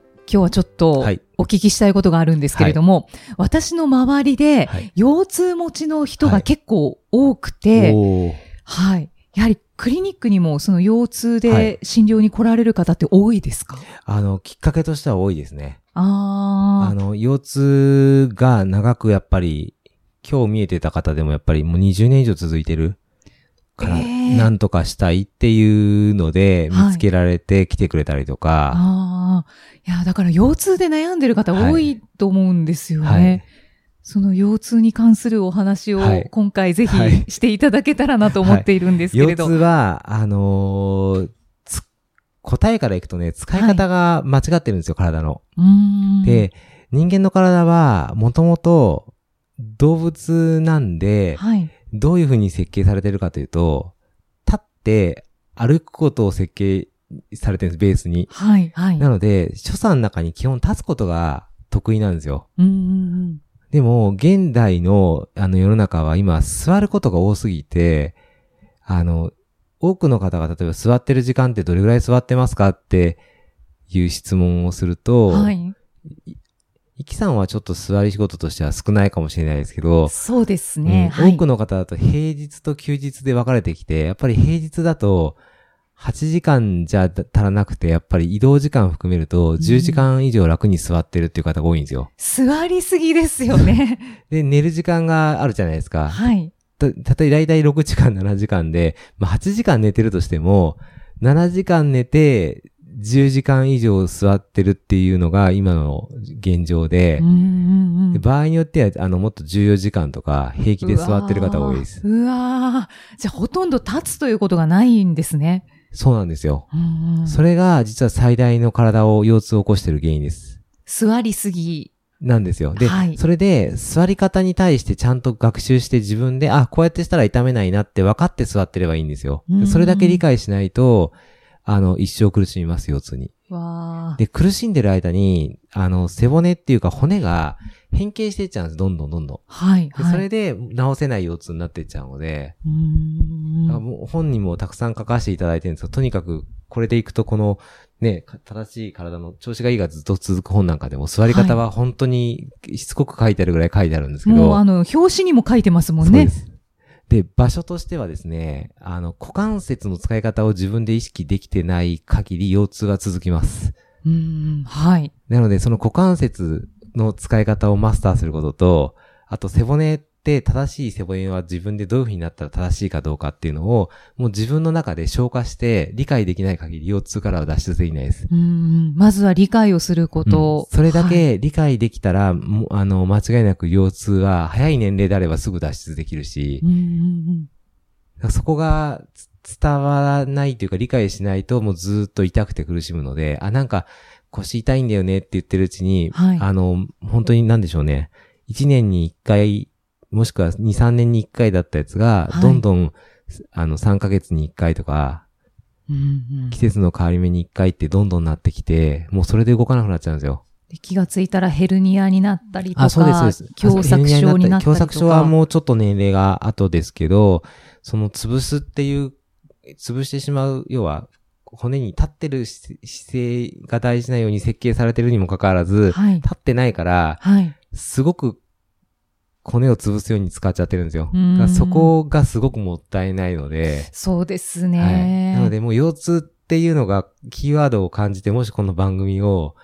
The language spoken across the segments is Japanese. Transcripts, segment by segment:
ー今日はちょっとはい。お聞きしたいことがあるんですけれども、私の周りではい。腰痛持ちの人はい。が結構多くて、おー。はい。やはりクリニックにもその腰痛はで診療に来られる方って多いですか、あのきっかけとしては多いですね。ああの腰痛が長くやっぱり今日見えてた方でもやっぱりもう20年以上続いてるから、えーなんとかしたいっていうのではい見つけられて来てくれたりとあ。か、ああ。いや、だから腰痛で悩んでる方多いと思うんですよね。はいその腰痛に関するお話をはい今回ぜはいひしていただけたらなと思っているんですけれど。腰痛は、あのーつ答えからいくとね、使い方が間違ってるんですよ、体の。で、人間の体は、もともと動物なんで、はい。どういう風に設計されてるかというと、立って歩くことを設計されてるんです、ベースに。はい。はい。なので、所作の中に基本立つことが得意なんですよ。うんうんうん。でも、現代のあの世の中は今座ることが多すぎて、あの、多くの方が例えば座ってる時間ってどれぐらい座ってますかっていう質問をすると、はい。イキさんはちょっと座り仕事としては少ないかもしれないですけど、そうですね。うんはい。多くの方だと平日と休日で分かれてきて、やっぱり平日だと8時間じゃ足らなくて、やっぱり移動時間含めると10時間以上楽に座ってるっていう方が多いんですよ。座りすぎですよね。で、寝る時間があるじゃないですか。はい。た、たとえ大体6時間、7時間で、まあ8時間寝てるとしても、7時間寝て、10時間以上座ってるっていうのが今の現状でうん、うんうんで場合によっては、あの、もっと14時間とか平気で座ってる方が多いです。うわじゃあほとんど立つということがないんですね。そうなんですよ。うんうんそれが実は最大の体を腰痛を起こしてる原因です。座りすぎ。なんですよ。で、はいそれで座り方に対してちゃんと学習して自分で、あ、こうやってしたら痛めないなって分かって座ってればいいんですようん。それだけ理解しないと、あの、一生苦しみます、腰痛に。で、苦しんでる間に、あの、背骨っていうか骨が変形していっちゃうんです、どんどんどんどん。はい。ではい。それで治せない腰痛になっていっちゃうので、うーん本にもたくさん書かせていただいてるんですけど、とにかくこれでいくとこのね、か正しい体の調子がいいがずっと続く本なんかでも座り方は本当にしつこく書いてあるぐらい書いてあるんですけど、もうあの、表紙にも書いてますもんねそうで。場所としてはですね、あの、股関節の使い方を自分で意識できてない限り腰痛は続きます。うーん。はい。なので、その股関節の使い方をマスターすることと、あと背骨って正しい背骨は自分でどういう風になったら正しいかどうかっていうのを、もう自分の中で消化して理解できない限り腰痛からは脱出できないです。うーん。まずは理解をすること。うんそれだはいけ理解できたら、もうあの、間違いなく腰痛は早い年齢であればすぐ脱出できるしうん、うんうんそこがつ伝わらないというか理解しないともうずーっと痛くて苦しむので、あ、なんか腰痛いんだよねって言ってるうちに、はいあの、本当になんでしょうね。1年に1回、もしくは2、3年に1回だったやつが、はいどんどん、あの、3ヶ月に1回とか、うんうん季節の変わり目に1回ってどんどんなってきて、もうそれで動かなくなっちゃうんですよ。で気がついたらヘルニアになったりとか、あ、そうです、そうです。狭窄症になったりとか。狭窄症はもうちょっと年齢が後ですけど、その潰すっていう、潰してしまう、要は、骨に立ってる姿姿勢が大事なように設計されてるにもかかわらず、はい。立ってないから、はい。すごく骨を潰すように使っちゃってるんですよ。そこがすごくもったいないので、そうですはい。ね。なのでもう腰痛っていうのがキーワードを感じて、もしこの番組を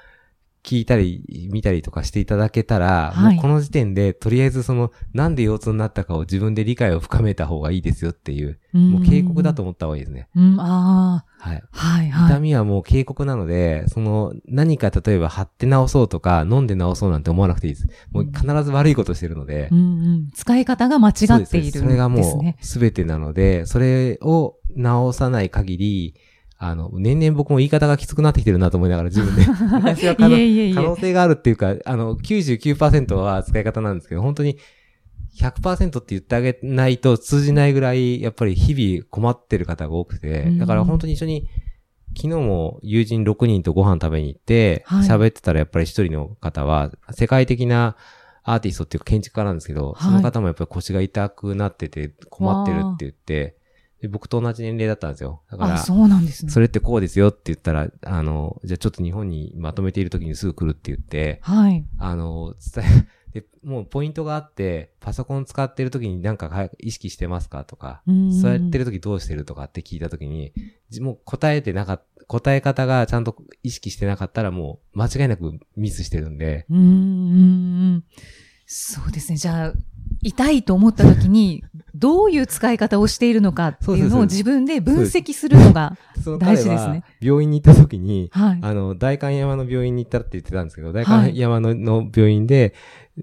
聞いたり見たりとかしていただけたら、はいもうこの時点でとりあえずそのなんで腰痛になったかを自分で理解を深めた方がいいですよっていう、もう警告だと思った方がいいですね。うん。うん、ああ、はい。はい、はい。痛みはもう警告なので、その何か例えば貼って治そうとか飲んで治そうなんて思わなくていいです。もう必ず悪いことしてるので、うんうん、使い方が間違っているんですね。それがもう全てなので、それを直さない限り、あの、年々僕も言い方がきつくなってきてるなと思いながら自分で。昔は可能いえいえいえ。可能性があるっていうか、あの、99%は使い方なんですけど、本当に100%って言ってあげないと通じないぐらい、やっぱり日々困ってる方が多くて、だから本当に一緒に、昨日も友人6人とご飯食べに行って、はい。喋ってたらやっぱり一人の方は、世界的なアーティストっていうか建築家なんですけど、はい。その方もやっぱり腰が痛くなってて困ってるって言って、で僕と同じ年齢だったんですよ。だからあ、、そうなんですね。それってこうですよって言ったら、あの、じゃあちょっと日本にまとめている時にすぐ来るって言って、はい。あの、伝え、で、もうポイントがあって、パソコン使ってる時になんかは意識してますかとか、うんそうやってる時どうしてるとかって聞いた時に、じもう答えてなかっ答え方がちゃんと意識してなかったらもう間違いなくミスしてるんで、うーん。そうですね。じゃあ、痛いと思った時に、どういう使い方をしているのかっていうのを自分で分析するのが、大事ですねは病院に行った時に、はい。あの、代官山の病院に行ったって言ってたんですけど、代官山の,、の病院で、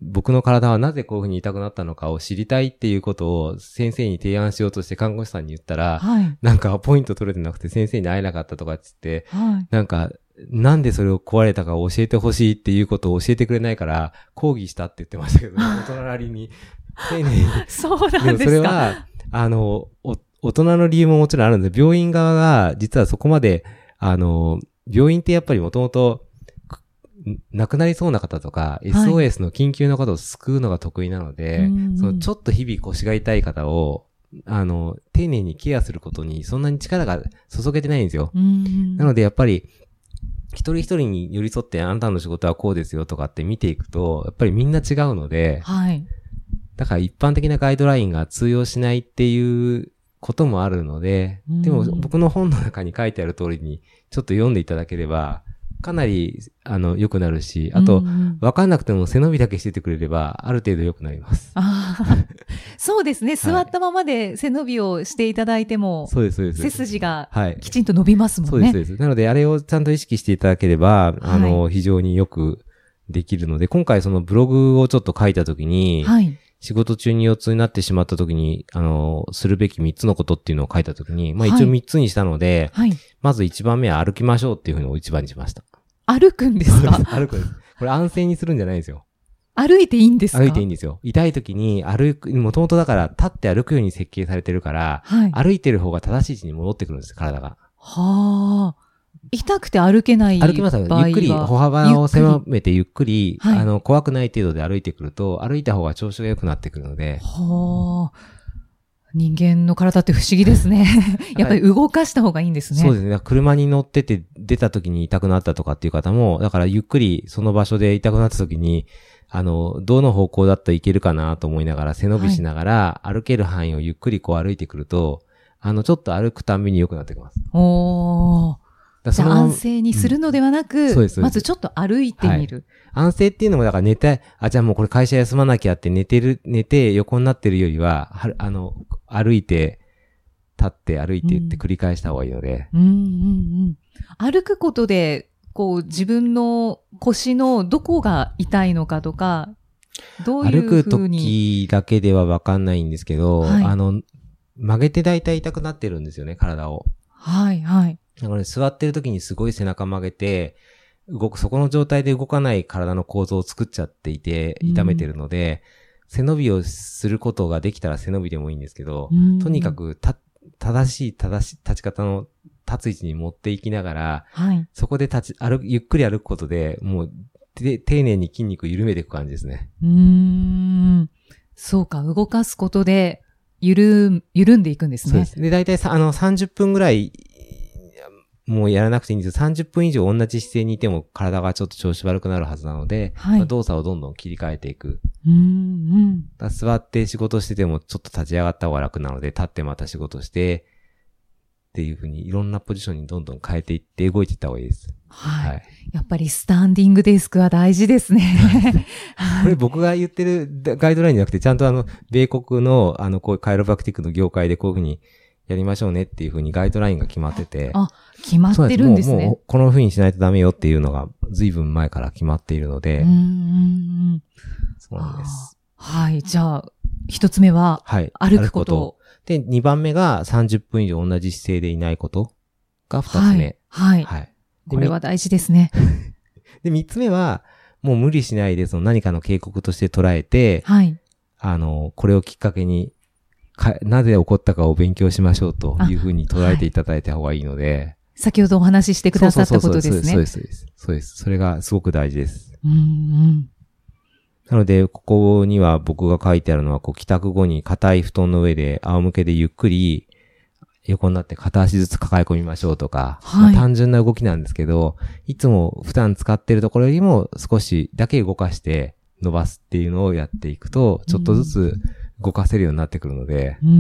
僕の体はなぜこういうふうに痛くなったのかを知りたいっていうことを先生に提案しようとして看護師さんに言ったら、はい。なんかポイント取れてなくて先生に会えなかったとかっつって、はい。なんか、なんでそれを壊れたかを教えてほしいっていうことを教えてくれないから、抗議したって言ってましたけど、大人なりに、丁寧に。そうなんですか？れは、あの、お大人の理由ももちろんあるんで、病院側が、実はそこまで、あの、病院ってやっぱりもともと、く亡くなりそうな方とか、SOS の緊急の方を救うのが得意なので、うんそのちょっと日々腰が痛い方を、あの、丁寧にケアすることにそんなに力が注げてないんですよ。うんなのでやっぱり、一人一人に寄り添ってあなたの仕事はこうですよとかって見ていくと、やっぱりみんな違うので、はい。だから一般的なガイドラインが通用しないっていうこともあるので、うんでも僕の本の中に書いてある通りにちょっと読んでいただければ、かなり、あの、良くなるし、あとわかんなくても背伸びだけしててくれれば、ある程度良くなります。ああ、そうですね。座ったままで背伸びをしていただいても、そうです、そうです。背筋がはい。きちんと伸びますもそうです、んね。そうです。なので、あれをちゃんと意識していただければ、あの、非常によくできるので、今回そのブログをちょっと書いたときに、はい。仕事中に4つになってしまったときに、あの、するべき3つのことっていうのを書いたときに、まあはい一応3つにしたので、はい。まず1番目は歩きましょうっていうふうに一番にしました。歩くんですか？歩くんです。これ安静にするんじゃないんですよ。歩いていいんですか？歩いていいんですよ。痛いときに歩く、もともとだから立って歩くように設計されてるから、はい。は歩いてる方が正しい位置に戻ってくるんです、体が。あ。痛くて歩けない。歩きますよ。ゆっくり、歩幅を狭めてゆっくり、はいあの、怖くない程度で歩いてくると、歩いた方が調子が良くなってくるので、はあ。人間の体って不思議ですね。やっぱり動かした方がいいんですね。そうですね。車に乗ってて出た時に痛くなったとかっていう方も、だからゆっくりその場所で痛くなった時に、あの、どの方向だったらいけるかなと思いながら背伸びしながら、歩ける範囲をゆっくりこう歩いてくると、あの、ちょっと歩くたんびに良くなってきます。おー。じゃあ安静にするのではなく、そうですそうですまずちょっと歩いてみる。安静っていうのも、だから寝て、あ、じゃあもうこれ会社休まなきゃって寝てる、寝て横になってるよりは、はあの、歩いて、立って歩いてって繰り返した方がいいので、うんうんうん。歩くことで、こう自分の腰のどこが痛いのかとか、どうい歩うくふうに？時だけではわかんないんですけど、はいあの、曲げて大体痛くなってるんですよね、体を。はいはい。だからね座ってる時にすごい背中曲げて、動く、そこの状態で動かない体の構造を作っちゃっていて、うん痛めてるので、背伸びをすることができたら背伸びでもいいんですけど、うんとにかく、た、正しい、正しい立ち方の立つ位置に持っていきながら、はい。そこで立ち、歩く、ゆっくり歩くことで、もう、て丁寧に筋肉を緩めていく感じですね。うーん。そうか、動かすことで、ゆる、緩んでいくんですね。そうです。で、大体さ、あの、30分ぐらい、もうやらなくていいんですよ。30分以上同じ姿勢にいても体がちょっと調子悪くなるはずなので、はいまあ動作をどんどん切り替えていく。うんうん。座って仕事しててもちょっと立ち上がった方が楽なので、立ってまた仕事して、っていうふうにいろんなポジションにどんどん変えていって動いていった方がいいです。はい。はい。やっぱりスタンディングデスクは大事ですね。これ僕が言ってるガイドラインじゃなくて、ちゃんとあの、米国の、あの、こういうカイロプラクティックの業界でこういうふうにやりましょうねっていうふうにガイドラインが決まってて。あ、決まってるんですねもうもう。このふうにしないとダメよっていうのが随分前から決まっているので、うん。そうなんです。はい。じゃあ、一つ目は、はい。歩くこと。で、2番目が30分以上同じ姿勢でいないことが2つ目。はい。はい。でこれは大事ですね。で、3つ目は、もう無理しないで、その何かの警告として捉えて、はい。あの、これをきっかけに、かなぜ起こったかを勉強しましょうというふうに捉えていただいた方がいいので。先ほどお話ししてくださったことですね。そうです、そうです。そうです。それがすごく大事です。うんうんなので、ここには僕が書いてあるのは、こう、帰宅後に硬い布団の上で仰向けでゆっくり横になって片足ずつ抱え込みましょうとか、はい、まあ、単純な動きなんですけど、いつも普段使ってるところよりも少しだけ動かして伸ばすっていうのをやっていくと、ちょっとずつ動かせるようになってくるので。うんうんう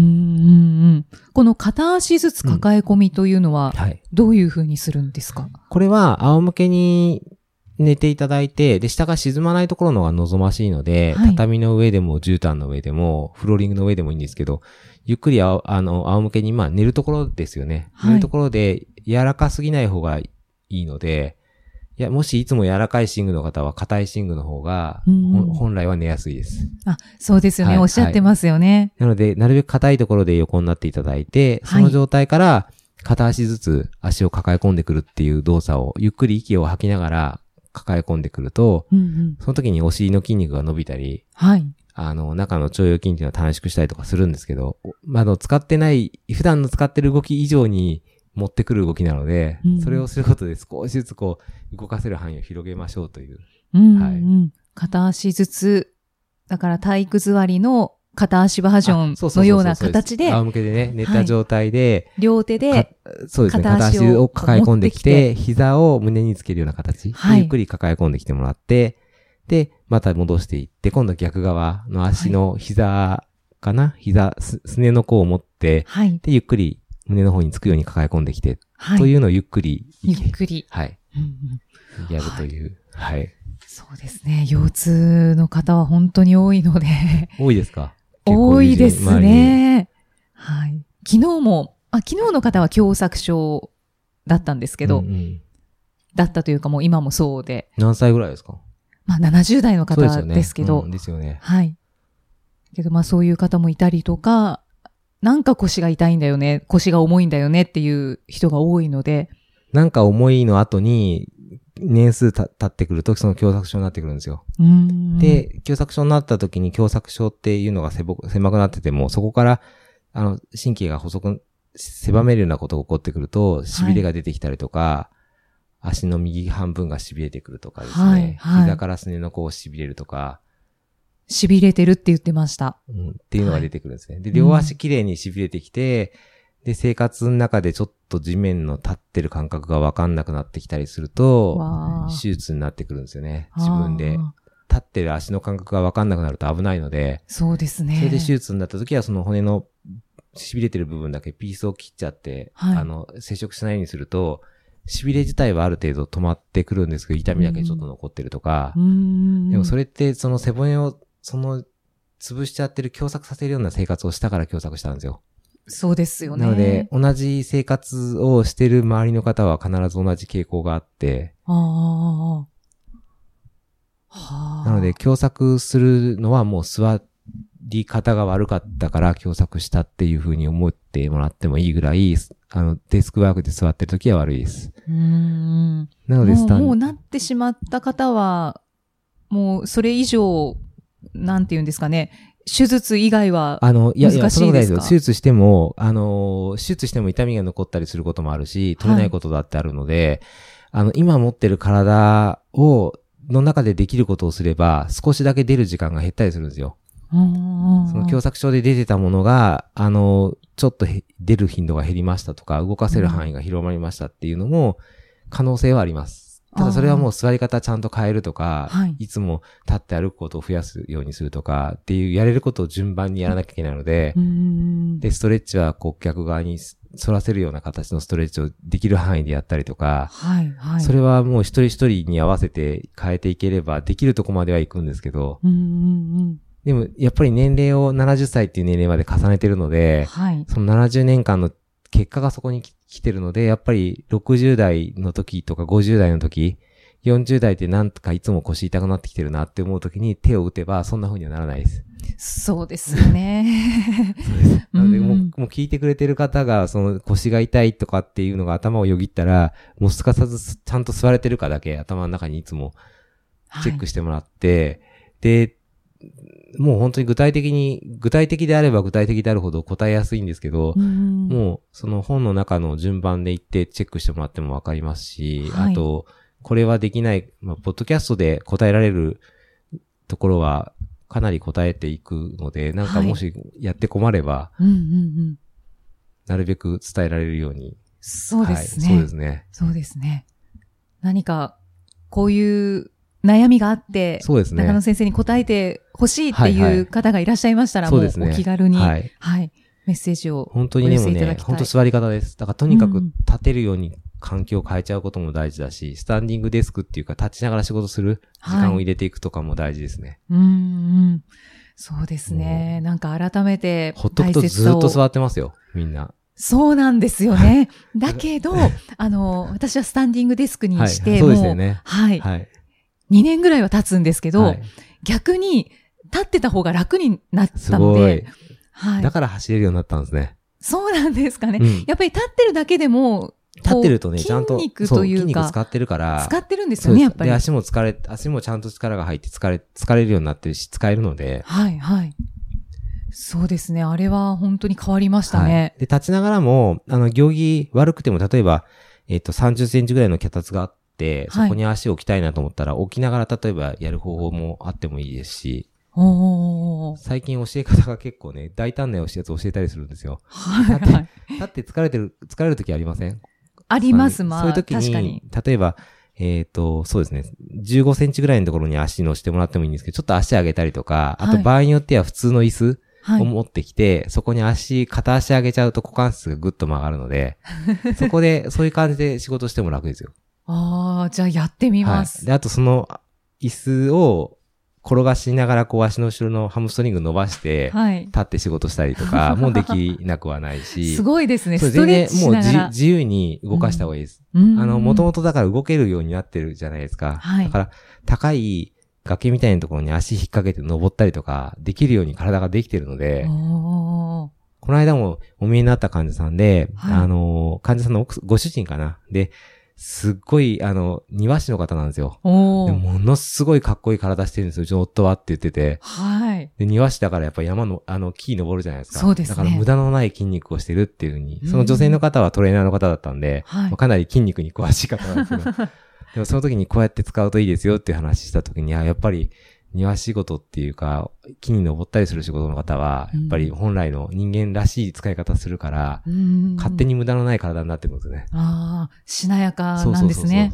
ん、この片足ずつ抱え込みというのは、どういうふうにするんですか、はい、これは仰向けに寝ていただいて、で、下が沈まないところの方が望ましいので、はい、畳の上でも絨毯の上でも、フローリングの上でもいいんですけど、ゆっくりああの、仰向けに、まあ寝るところですよね。はい、寝るところで柔らかすぎない方がいいので、いや、もしいつも柔らかい寝具の方は硬い寝具の方が、うん、本来は寝やすいです。あ、そうですよね、はい、おっしゃってますよね。なので、なるべく硬いところで横になっていただいて、その状態から片足ずつ足を抱え込んでくるっていう動作を、ゆっくり息を吐きながら抱え込んでくると、うんうん、その時にお尻の筋肉が伸びたり、はい。あの、中の腸腰筋っていうのは短縮したりとかするんですけど、まあ、の、使ってない、普段の使ってる動き以上に持ってくる動きなので、うん、それをすることで少しずつこう、動かせる範囲を広げましょうという。うん、はい。片足ずつ、だから体育座りの片足バージョンのような形で。仰向けでね、寝た状態で、はい、両手で、そうですね、片足を抱え込んできて、膝を胸につけるような形、はい、ゆっくり抱え込んできてもらって、で、また戻していって、今度逆側の足の膝かな、はい、膝す、すねの甲を持って、はい、で、ゆっくり胸の方につくように抱え込んできて、はい、というのをゆっくり。ゆっくり。はい。やるという、はい。はい。そうですね。腰痛の方は本当に多いので多いですか？多いですね。はい。昨日も、あ、昨日の方は狭窄症だったんですけど、うんうん、だったというかもう今もそうで。何歳ぐらいですか？まあ70代の方ですけど。うん、ですよね。はい。けどまあそういう方もいたりとか、なんか腰が痛いんだよね、腰が重いんだよねっていう人が多いので。なんか重いの後に、年数た経ってくると、その狭窄症になってくるんですよ。で、狭窄症になった時に狭窄症っていうのが狭くなってても、そこから、あの、神経が細く、狭めるようなことが起こってくると、痺れが出てきたりとか、はい足の右半分が痺れてくるとかですね。はい、はい、膝からすねの甲を痺れるとか。痺れてるって言ってました。うん、っていうのが出てくるんですね。はい、で、両足きれいに痺れてきて、うん、で、生活の中でちょっと地面の立ってる感覚がわかんなくなってきたりすると、手術になってくるんですよね。自分で。立ってる足の感覚がわかんなくなると危ないので。そうですね。それで手術になった時はその骨の痺れてる部分だけピースを切っちゃって、はい、あの、接触しないようにすると、痺れ自体はある程度止まってくるんですけど、痛みだけちょっと残ってるとか、でもそれってその背骨を、その、潰しちゃってる、狭窄させるような生活をしたから狭窄したんですよ。そうですよね。なので、同じ生活をしてる周りの方は必ず同じ傾向があって、ああ。なので、狭窄するのはもう座り方が悪かったから狭窄したっていうふうに思ってもらってもいいぐらい、あの、デスクワークで座ってる時は悪いです。うん。なのでスタンもうなってしまった方は、もうそれ以上、なんて言うんですかね、手術以外はあの、いやいや、そのぐらいですよ。手術しても、あの、手術しても痛みが残ったりすることもあるし、取れないことだってあるので、はい、あの、今持ってる体を、の中でできることをすれば、少しだけ出る時間が減ったりするんですよ。その狭窄症で出てたものが、あの、ちょっと出る頻度が減りましたとか、動かせる範囲が広まりましたっていうのも、可能性はあります。ただそれはもう座り方ちゃんと変えるとか、はい、いつも立って歩くことを増やすようにするとかっていうやれることを順番にやらなきゃいけないので、で、ストレッチはこう逆側に反らせるような形のストレッチをできる範囲でやったりとか、はいはい、それはもう一人一人に合わせて変えていければできるとこまでは行くんですけど、でも、やっぱり年齢を70歳っていう年齢まで重ねてるので、はい、その70年間の結果がそこに来てるので、やっぱり60代の時とか50代の時、40代ってなんとかいつも腰痛くなってきてるなって思う時に手を打てばそんな風にはならないです。そうですよね。そうです。なので、もう、もう聞いてくれてる方が、その腰が痛いとかっていうのが頭をよぎったら、もうすかさずちゃんと座れてるかだけ頭の中にいつもチェックしてもらって、はい、で、もう本当に具体的に、具体的であれば具体的であるほど答えやすいんですけど、うんもうその本の中の順番で行ってチェックしてもらってもわかりますし、はいあと、これはできない、まあ、ポッドキャストで答えられるところはかなり答えていくので、なんかはいもしやって困れば、うんうんうん。なるべく伝えられるように。そうですね。はい、そうですね。そうですね。何か、こういう悩みがあって、そうですね。中野先生に答えてほしいってはいはいいう方がいらっしゃいましたら、もうそうですねお気軽に、ははい、い。メッセージを。本当にでもね本当座り方です。だからとにかくうん立てるように環境を変えちゃうことも大事だし、スタンディングデスクっていうか立ちながら仕事する時間を入れていくとかも大事ですね。うんうん。そうですね。なんか改めてほっとくとずっと座ってますよ、みんな。そうなんですよね。だけど、あの、私はスタンディングデスクにはい。して、そうですよもう、ね。はい、はい。2年ぐらいは経つんですけど、はい逆に立ってた方が楽になっすたので、。はいだ。から走れるようになったんですね。そうなんですかね。うんやっぱり立ってるだけでも、立ってるとね、ちゃんと、筋肉というか筋肉使、ってるから、使ってるんですよね、やっぱり。で、足も疲れ、足もちゃんと力が入って疲れ、疲れるようになってるし、使えるので、はい、はい。そうですね。あれは本当に変わりましたね。はい。で、立ちながらも、あの、行儀悪くても、例えば、えっ、と、30センチぐらいの脚立があって、はいそこに足を置きたいなと思ったら、置きながら例えばやる方法もあってもいいですし。最近教え方が結構ね、大胆なやつ教えたりするんですよ。はい、はい。立って疲れてる、疲れる時ありません？あります、まあ。そういう時にに。、例えば、えっ、と、そうですね、15センチぐらいのところに足乗してもらってもいいんですけど、ちょっと足上げたりとか、あはいと場合によっては普通の椅子はい。を持ってきて、そこに足、片足上げちゃうと股関節がぐっと曲がるので、そこで、そういう感じで仕事しても楽ですよ。ああ、じゃあやってみます。はい。で、あとその、椅子を転がしながらこう足の後ろのハムストリング伸ばして、はい。立って仕事したりとか もできなくはないし、すごいですね。ストレッチし全然もう自由に動かした方がいいです。うんあの、もともとだから動けるようになってるじゃないですか。はいだから、高い崖みたいなところに足引っ掛けて登ったりとか、できるように体ができてるので、この間もお見えになった患者さんで、はいあの、患者さんの奥ご主人かな。で、すっごい、あの、庭師の方なんですよ。ものすごいかっこいい体してるんですよ、うちの夫はって言ってて。はい。で、庭師だからやっぱ山の、あの、木登るじゃないですか。そうですねだから無駄のない筋肉をしてるっていうふうに、うんその女性の方はトレーナーの方だったんで、はいまあかなり筋肉に詳しい方なんですけど、でもその時にこうやって使うといいですよっていう話した時に、あ、やっぱり庭仕事っていうか、木に登ったりする仕事の方は、やっぱり本来の人間らしい使い方するから、うん勝手に無駄のない体になってるんですよね。ああ、しなやかなそうそうんそうそう。ですね。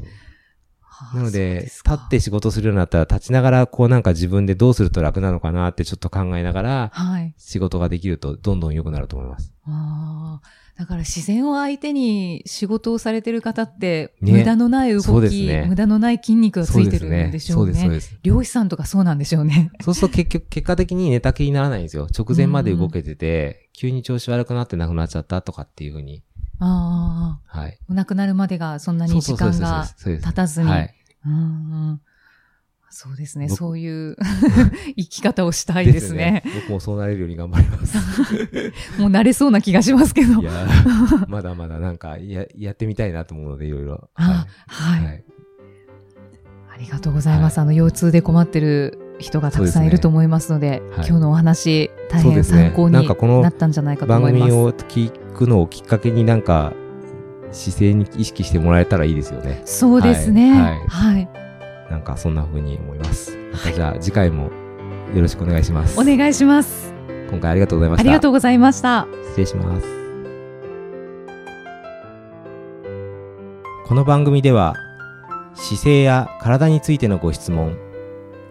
なので、立はあって仕事するようになったら、立ちながら、こうなんか自分でどうすると楽なのかなってちょっと考えながら、はい。仕事ができるとどんどん良くなると思います。ああ。だから自然を相手に仕事をされてる方って、ね無駄のない動き、ね無駄のない筋肉がついてるんでしょそううです、そうね。です。漁師さんとかそうなんでしょうね。そうすると結局、結果的に寝たきりにならないんですよ。直前まで動けてて、急に調子悪くなってなくなっちゃったとかっていうふうに。ああ。はい。お亡くなるまでがそんなに時間がそうです経たずに。はい。うんうんそうですね。僕そういう 生き方をしたいですね。僕もそうなれるように頑張ります。もう慣れそうな気がしますけどい。やーまだまだなんかや、やってみたいなと思うので、いろいろ。あはい、はい。ありがとうございます。あの、腰痛で困ってる人がたくさんいると思いますので、はい今日のお話、大変参考になんかこのなったんじゃないかと番思います。組を聞くのをきっかけになんか、姿勢に意識してもらえたらいいですよね。そうですね。はいはい。なんかそんな風に思います。またじゃあ次回もよろしくお願いします。お願いします。今回ありがとうございました。ありがとうございました。失礼します。この番組では姿勢や体についてのご質問、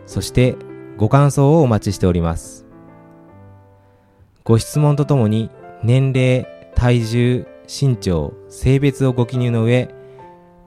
そしてご感想をお待ちしております。ご質問とともに年齢、体重、身長、性別をご記入の上、